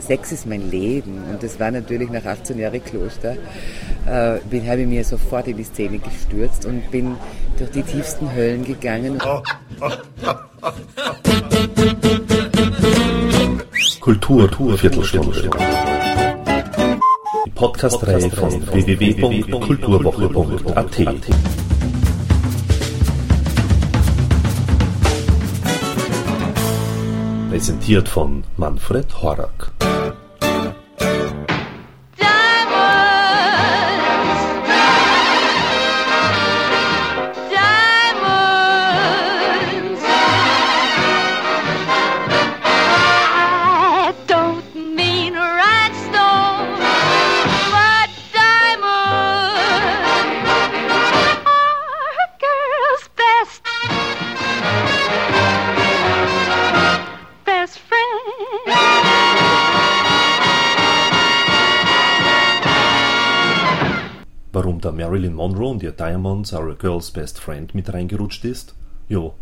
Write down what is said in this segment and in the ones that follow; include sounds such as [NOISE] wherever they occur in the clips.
Sex ist mein Leben. Und das war natürlich nach 18 Jahren Kloster, äh, bin, habe ich mir sofort in die Szene gestürzt und bin durch die tiefsten Höllen gegangen. Kultur, Kultur Viertelstunde. Die Podcast-Reihe von www.kulturwoche.at. Präsentiert von Manfred Horak. Marilyn Monroe und ihr Diamonds Are a Girl's Best Friend mit reingerutscht ist? Jo,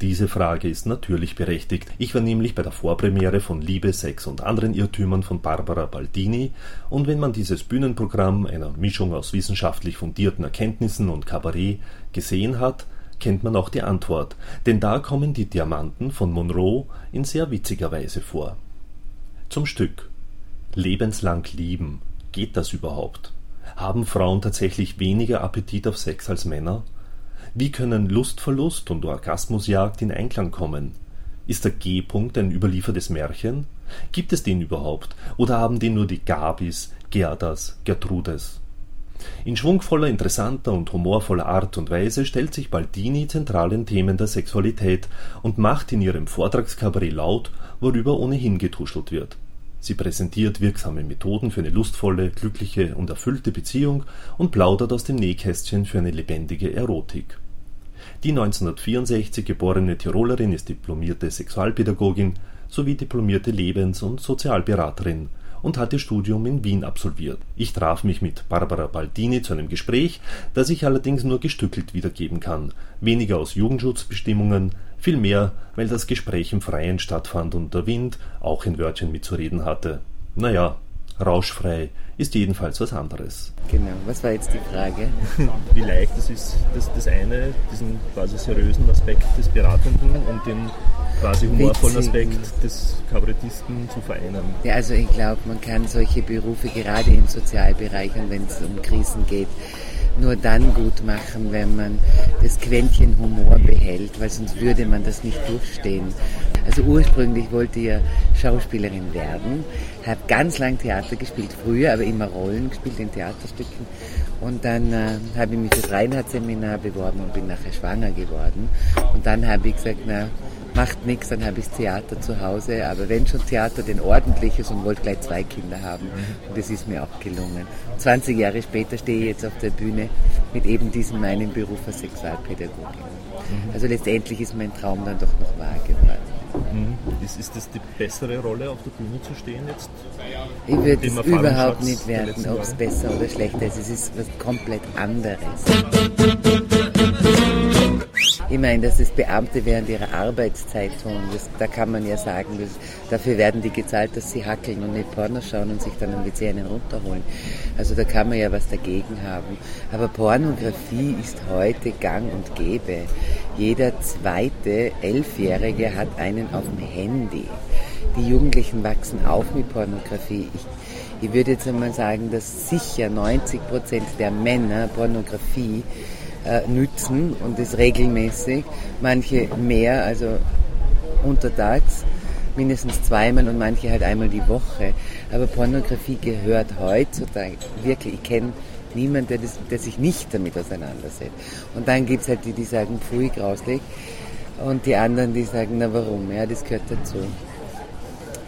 diese Frage ist natürlich berechtigt. Ich war nämlich bei der Vorpremiere von Liebe, Sex und anderen Irrtümern von Barbara Baldini und wenn man dieses Bühnenprogramm, einer Mischung aus wissenschaftlich fundierten Erkenntnissen und Kabarett, gesehen hat, kennt man auch die Antwort, denn da kommen die Diamanten von Monroe in sehr witziger Weise vor. Zum Stück. Lebenslang lieben. Geht das überhaupt? Haben Frauen tatsächlich weniger Appetit auf Sex als Männer? Wie können Lustverlust und Orgasmusjagd in Einklang kommen? Ist der G-Punkt ein überliefertes Märchen? Gibt es den überhaupt? Oder haben den nur die Gabis, Gerdas, Gertrudes? In schwungvoller, interessanter und humorvoller Art und Weise stellt sich Baldini zentralen Themen der Sexualität und macht in ihrem Vortragskabarett laut, worüber ohnehin getuschelt wird. Sie präsentiert wirksame Methoden für eine lustvolle, glückliche und erfüllte Beziehung und plaudert aus dem Nähkästchen für eine lebendige Erotik. Die 1964 geborene Tirolerin ist diplomierte Sexualpädagogin sowie diplomierte Lebens- und Sozialberaterin und hat ihr Studium in Wien absolviert. Ich traf mich mit Barbara Baldini zu einem Gespräch, das ich allerdings nur gestückelt wiedergeben kann, weniger aus Jugendschutzbestimmungen, vielmehr, weil das Gespräch im Freien stattfand und der Wind auch ein Wörtchen mitzureden hatte. Naja, rauschfrei ist jedenfalls was anderes. Genau, was war jetzt die Frage? [LAUGHS] Wie leicht es ist, das, das eine, diesen quasi seriösen Aspekt des Beratenden und den quasi humorvollen Aspekt des Kabarettisten zu vereinen. Ja, also ich glaube, man kann solche Berufe gerade im Sozialbereich und wenn es um Krisen geht, nur dann gut machen, wenn man das Quäntchen Humor behält, weil sonst würde man das nicht durchstehen. Also ursprünglich wollte ich ja Schauspielerin werden, habe ganz lang Theater gespielt, früher aber immer Rollen gespielt in Theaterstücken. Und dann äh, habe ich mich fürs Reinhardt-Seminar beworben und bin nachher schwanger geworden. Und dann habe ich gesagt, na, macht nichts, dann habe ich Theater zu Hause. Aber wenn schon Theater, den ordentliches und wollte gleich zwei Kinder haben. Und das ist mir auch gelungen. 20 Jahre später stehe ich jetzt auf der Bühne mit eben diesem meinen Beruf als Sexualpädagogin. Mhm. Also letztendlich ist mein Traum dann doch noch wahr geworden. Mhm. Ist, ist das die bessere Rolle, auf der Bühne zu stehen jetzt? Ich würde es überhaupt nicht werten, ob es besser oder schlechter ist. Es ist was komplett anderes. Ich meine, dass das Beamte während ihrer Arbeitszeit tun, das, da kann man ja sagen, das, dafür werden die gezahlt, dass sie hackeln und nicht Porno schauen und sich dann am WC einen runterholen. Also da kann man ja was dagegen haben. Aber Pornografie ist heute gang und gäbe. Jeder zweite Elfjährige hat einen auf dem Handy. Die Jugendlichen wachsen auf mit Pornografie. Ich, ich würde jetzt einmal sagen, dass sicher 90 Prozent der Männer Pornografie äh, nützen und das regelmäßig. Manche mehr, also untertags mindestens zweimal und manche halt einmal die Woche. Aber Pornografie gehört heutzutage wirklich, ich kenne niemanden, der, der, sich nicht damit auseinandersetzt. Und dann gibt es halt die, die sagen, pfui, grauslig. Und die anderen, die sagen, na warum? Ja, das gehört dazu.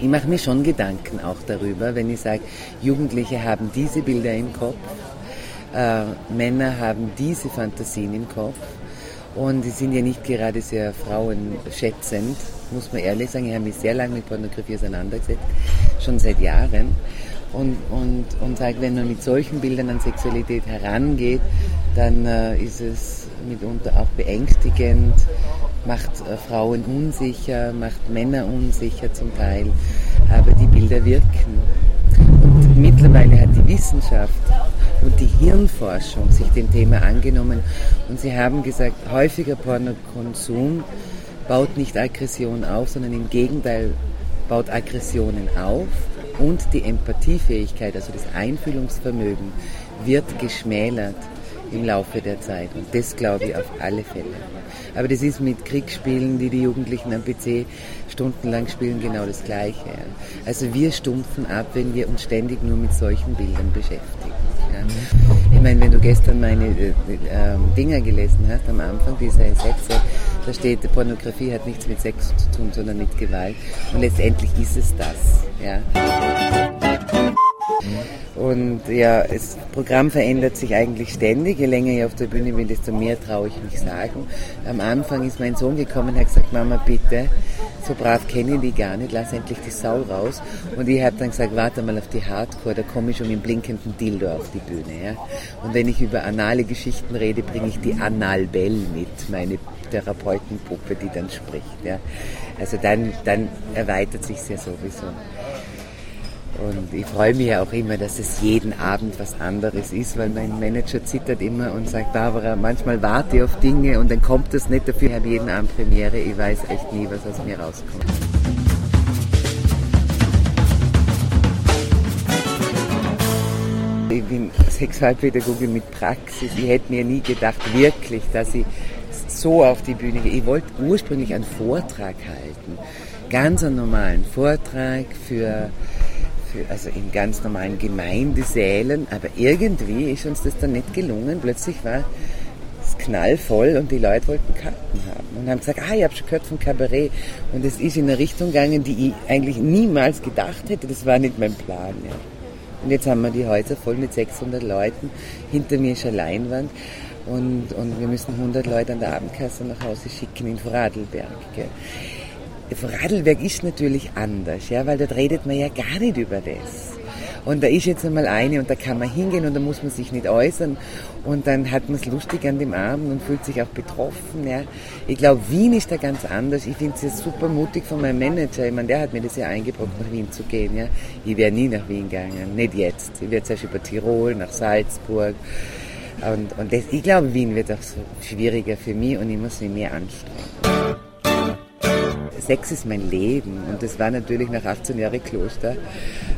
Ich mache mir schon Gedanken auch darüber, wenn ich sage, Jugendliche haben diese Bilder im Kopf äh, Männer haben diese Fantasien im Kopf und die sind ja nicht gerade sehr frauenschätzend, muss man ehrlich sagen. Ich habe mich sehr lange mit Pornografie auseinandergesetzt, schon seit Jahren. Und, und, und sage, wenn man mit solchen Bildern an Sexualität herangeht, dann äh, ist es mitunter auch beängstigend, macht äh, Frauen unsicher, macht Männer unsicher zum Teil, aber die Bilder wirken. Und mittlerweile hat die Wissenschaft und die Hirnforschung sich dem Thema angenommen. Und sie haben gesagt, häufiger Pornokonsum baut nicht Aggression auf, sondern im Gegenteil baut Aggressionen auf. Und die Empathiefähigkeit, also das Einfühlungsvermögen, wird geschmälert im Laufe der Zeit. Und das glaube ich auf alle Fälle. Aber das ist mit Kriegsspielen, die die Jugendlichen am PC stundenlang spielen, genau das Gleiche. Also wir stumpfen ab, wenn wir uns ständig nur mit solchen Bildern beschäftigen. Ich meine, wenn du gestern meine äh, äh, Dinger gelesen hast, am Anfang, diese Sätze, da steht, Pornografie hat nichts mit Sex zu tun, sondern mit Gewalt. Und letztendlich ist es das. Ja. Und ja, das Programm verändert sich eigentlich ständig. Je länger ich auf der Bühne bin, desto mehr traue ich mich sagen. Am Anfang ist mein Sohn gekommen und hat gesagt, Mama, bitte, so brav kenne ich die gar nicht, lass endlich die Sau raus. Und ich habe dann gesagt, warte mal auf die Hardcore, da komme ich schon mit blinkenden Dildo auf die Bühne. Ja? Und wenn ich über anale Geschichten rede, bringe ich die Analbell mit, meine Therapeutenpuppe, die dann spricht. Ja? Also dann, dann erweitert sich ja sowieso. Und ich freue mich ja auch immer, dass es jeden Abend was anderes ist, weil mein Manager zittert immer und sagt, Barbara, manchmal warte ich auf Dinge und dann kommt es nicht dafür. Ich habe jeden Abend Premiere, ich weiß echt nie, was aus mir rauskommt. Ich bin Sexualpädagogin mit Praxis. Ich hätte mir nie gedacht, wirklich, dass ich so auf die Bühne gehe. Ich wollte ursprünglich einen Vortrag halten. Ganz einen normalen Vortrag für für, also in ganz normalen Gemeindesälen, aber irgendwie ist uns das dann nicht gelungen. Plötzlich war es knallvoll und die Leute wollten Karten haben und haben gesagt, ah, ich habe schon gehört vom Kabarett und es ist in eine Richtung gegangen, die ich eigentlich niemals gedacht hätte. Das war nicht mein Plan. Ja. Und jetzt haben wir die Häuser voll mit 600 Leuten. Hinter mir ist eine Leinwand. Und, und wir müssen 100 Leute an der Abendkasse nach Hause schicken in Vorarlberg. Gell. Vorarlberg ist natürlich anders, ja, weil dort redet man ja gar nicht über das. Und da ist jetzt einmal eine und da kann man hingehen und da muss man sich nicht äußern und dann hat man es lustig an dem Abend und fühlt sich auch betroffen. Ja. Ich glaube, Wien ist da ganz anders. Ich finde es ja super mutig von meinem Manager. Ich meine, der hat mir das ja eingebracht, nach Wien zu gehen. Ja. Ich wäre nie nach Wien gegangen, nicht jetzt. Ich werde zuerst über Tirol, nach Salzburg. Und, und das, ich glaube, Wien wird auch so schwieriger für mich und ich muss mich mehr anstrengen. Sex ist mein Leben und das war natürlich nach 18 Jahren Kloster,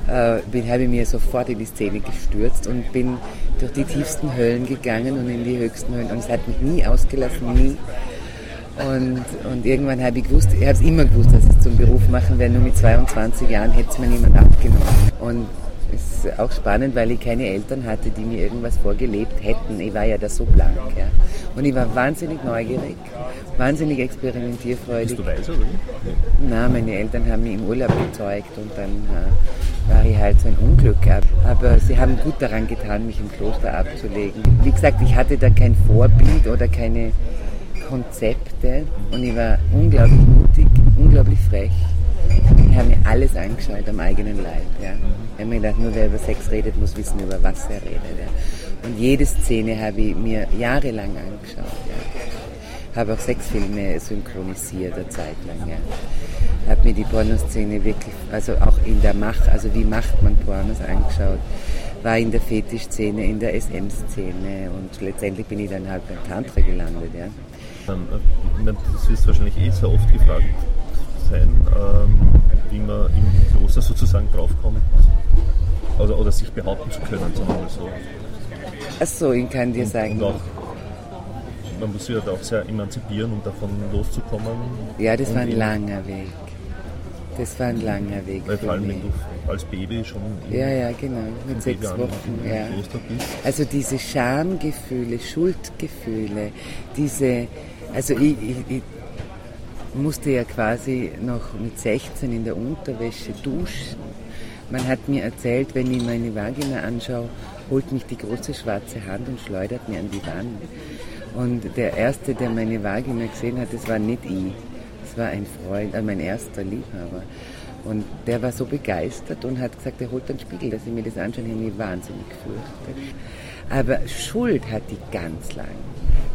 äh, bin, habe ich mir sofort in die Szene gestürzt und bin durch die tiefsten Höllen gegangen und in die höchsten Höllen und es hat mich nie ausgelassen, nie. Und, und irgendwann habe ich gewusst, ich habe es immer gewusst, dass ich es zum Beruf machen werde, nur mit 22 Jahren hätte es mir niemand abgenommen. Und ist auch spannend, weil ich keine Eltern hatte, die mir irgendwas vorgelebt hätten. Ich war ja da so blank. Ja. Und ich war wahnsinnig neugierig, wahnsinnig experimentierfreudig. Bist du weiß, oder? Nein, meine Eltern haben mich im Urlaub gezeugt und dann äh, war ich halt so ein Unglück. Aber sie haben gut daran getan, mich im Kloster abzulegen. Wie gesagt, ich hatte da kein Vorbild oder keine Konzepte und ich war unglaublich mutig, unglaublich frech. Ich habe mir alles angeschaut am eigenen Leib. Ja. Ich habe mir gedacht, nur wer über Sex redet, muss wissen, über was er redet. Ja. Und jede Szene habe ich mir jahrelang angeschaut. Ja. Habe auch Sexfilme synchronisiert eine Zeit lang. Ja. Habe mir die Pornoszene wirklich, also auch in der Macht, also wie macht man Pornos angeschaut. War in der Fetischszene, in der SM-Szene und letztendlich bin ich dann halt bei Tantra gelandet. Ja. Ähm, äh, das ist wahrscheinlich eh sehr oft gefragt sein, ähm, wie man im Kloster sozusagen draufkommt. Also, oder sich behaupten zu können, sagen wir mal so. Achso, ich kann dir Und, sagen. und auch, man muss sich halt auch sehr emanzipieren, um davon loszukommen. Ja, das war ein langer Weg. Das war ein langer Weg Weil vor allem, mich. wenn du als Baby schon Ja, ja, genau, mit sechs Babyjahren Wochen. Ja. Also diese Schamgefühle, Schuldgefühle, diese, also ich, ich, ich musste ja quasi noch mit 16 in der Unterwäsche duschen. Man hat mir erzählt, wenn ich meine Vagina anschaue, holt mich die große schwarze Hand und schleudert mir an die Wand. Und der Erste, der meine Vagina gesehen hat, das war nicht ich. Das war ein Freund, äh, mein erster Liebhaber. Und der war so begeistert und hat gesagt, er holt einen Spiegel, dass ich mir das anschaue. Ich mich wahnsinnig gefürchtet. Aber Schuld hat die ganz lang.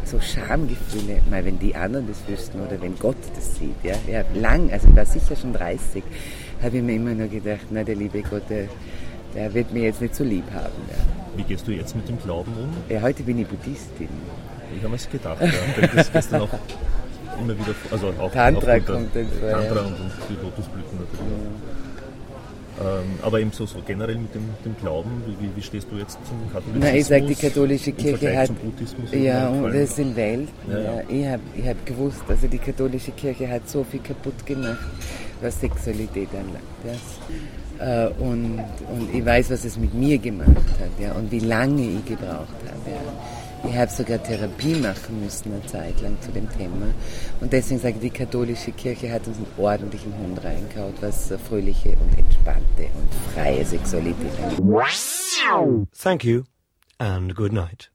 So Schamgefühle, mal wenn die anderen das wüssten oder wenn Gott das sieht. Ja, ja lang, also ich war sicher schon 30, habe ich mir immer nur gedacht, na der liebe Gott, der, der wird mir jetzt nicht so lieb haben. Ja. Wie gehst du jetzt mit dem Glauben um? Ja, heute bin ich Buddhistin. Ich habe es gedacht, ja. Das gestern auch immer wieder, also auch Tantra kommt dann vor. Tantra und, und die Lotusblüten natürlich. Ja. Ähm, aber eben so, so generell mit dem, dem Glauben, wie, wie, stehst du jetzt zum Katholizismus? Na, ich sage, die katholische Kirche hat. Ja, und das sind Welt. Ja, ja. Ich habe ich hab gewusst, also die katholische Kirche hat so viel kaputt gemacht, was Sexualität anlangt. Ja. Äh, und, und ich weiß, was es mit mir gemacht hat ja, und wie lange ich gebraucht habe. Ja. Ich habe sogar Therapie machen müssen eine Zeit lang zu dem Thema. Und deswegen sage ich, die katholische Kirche hat uns einen ordentlichen Hund reingehauen, was fröhliche und entspannte und freie Sexualität angeht. Thank you and good night.